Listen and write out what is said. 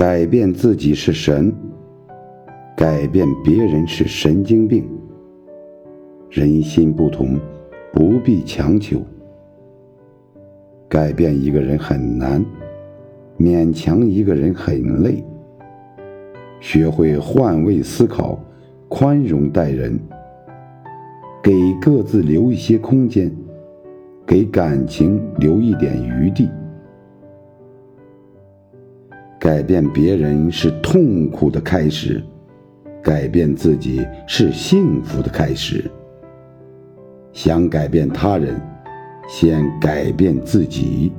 改变自己是神，改变别人是神经病。人心不同，不必强求。改变一个人很难，勉强一个人很累。学会换位思考，宽容待人，给各自留一些空间，给感情留一点余地。改变别人是痛苦的开始，改变自己是幸福的开始。想改变他人，先改变自己。